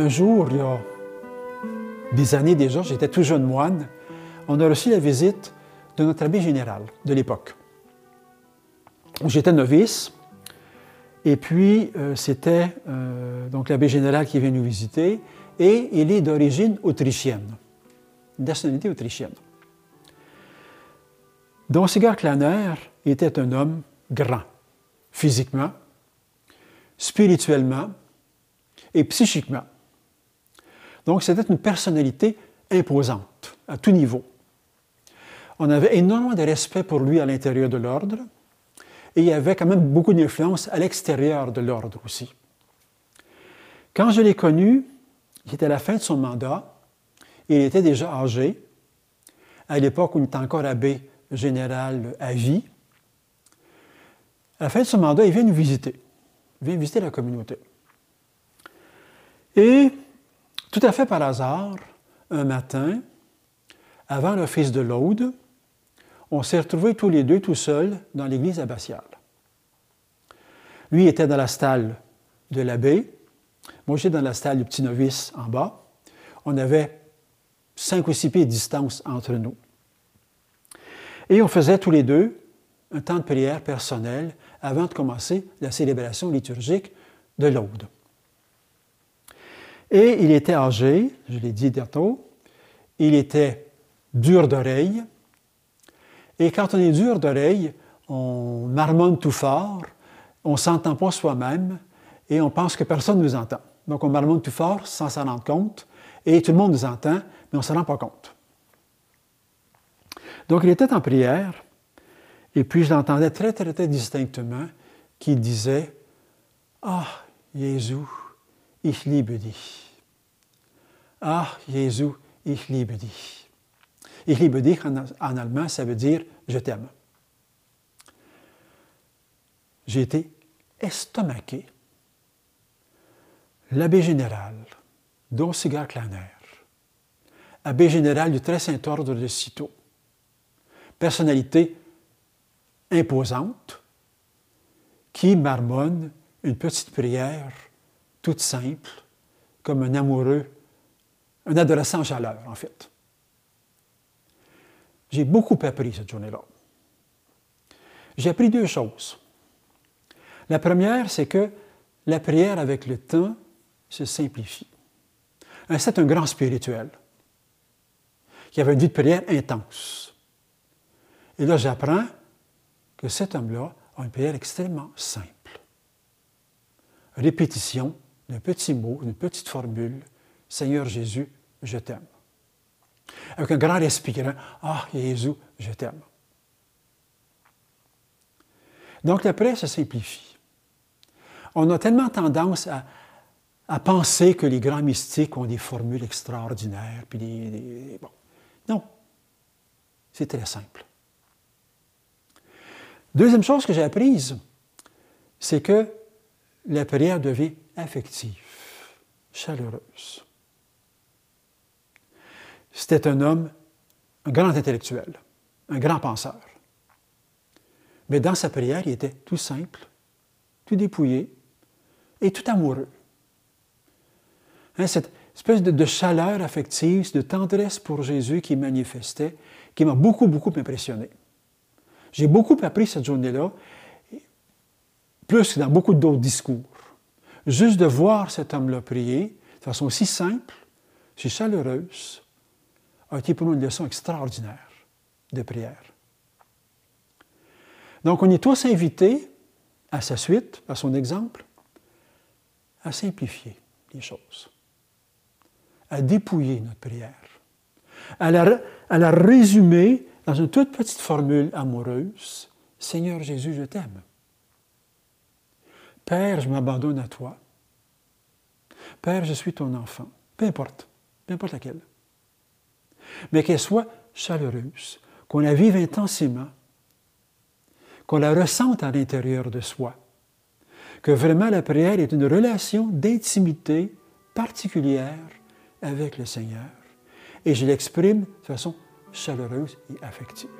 un jour, il y a des années déjà, j'étais tout jeune moine, on a reçu la visite de notre abbé général de l'époque. J'étais novice, et puis euh, c'était euh, l'abbé général qui vient nous visiter, et il est d'origine autrichienne, nationalité autrichienne. Don Sigar Klaner était un homme grand, physiquement, spirituellement et psychiquement. Donc, c'était une personnalité imposante à tout niveau. On avait énormément de respect pour lui à l'intérieur de l'ordre et il avait quand même beaucoup d'influence à l'extérieur de l'ordre aussi. Quand je l'ai connu, il était à la fin de son mandat, il était déjà âgé, à l'époque où il était encore abbé général à vie. À la fin de son mandat, il vient nous visiter. Il vient visiter la communauté. Et tout à fait par hasard, un matin, avant l'office de l'Aude, on s'est retrouvés tous les deux tout seuls dans l'église abbatiale. Lui était dans la stalle de l'abbé, moi j'étais dans la stalle du petit novice en bas. On avait cinq ou six pieds de distance entre nous. Et on faisait tous les deux un temps de prière personnel avant de commencer la célébration liturgique de l'Aude. Et il était âgé, je l'ai dit tantôt, il était dur d'oreille. Et quand on est dur d'oreille, on marmonne tout fort, on ne s'entend pas soi-même et on pense que personne ne nous entend. Donc on marmonne tout fort sans s'en rendre compte et tout le monde nous entend, mais on ne s'en rend pas compte. Donc, il était en prière, et puis je l'entendais très, très, très distinctement qui disait Ah, Jésus, ich liebe dich. Ah, Jésus, ich liebe dich. Ich liebe dich en, allemand, ça veut dire je t'aime. J'ai été estomaqué. L'abbé général, Don Cigar Klaner, abbé général du Très Saint Ordre de Cîteaux, personnalité imposante qui marmonne une petite prière toute simple, comme un amoureux, un adolescent en chaleur, en fait. J'ai beaucoup appris cette journée-là. J'ai appris deux choses. La première, c'est que la prière avec le temps se simplifie. C'est un grand spirituel qui avait une vie de prière intense. Et là, j'apprends que cet homme-là a une prière extrêmement simple. Répétition d'un petit mot, d'une petite formule Seigneur Jésus, je t'aime. Avec un grand respirant Ah, Jésus, je t'aime. Donc la prière se simplifie. On a tellement tendance à, penser que les grands mystiques ont des formules extraordinaires. Non, c'est très simple. Deuxième chose que j'ai apprise, c'est que la prière devient affective, chaleureuse. C'était un homme, un grand intellectuel, un grand penseur. Mais dans sa prière, il était tout simple, tout dépouillé et tout amoureux. Hein, cette espèce de, chaleur affective, de tendresse pour Jésus qui manifestait, qui m'a beaucoup, beaucoup impressionné. J'ai beaucoup appris cette journée-là, plus que dans beaucoup d'autres discours. Juste de voir cet homme-là prier de façon si simple, si chaleureuse, a été pour nous une leçon extraordinaire de prière. Donc, on est tous invités, à sa suite, à son exemple, à simplifier les choses, à dépouiller notre prière, à la, à la résumer dans une toute petite formule amoureuse, Seigneur Jésus, je t'aime. Père, je m'abandonne à toi. Père, je suis ton enfant. Peu importe, peu importe laquelle. Mais qu'elle soit chaleureuse, qu'on la vive intensément, qu'on la ressente à l'intérieur de soi, que vraiment la prière est une relation d'intimité particulière avec le Seigneur. Et je l'exprime de façon chaleureuse et affective.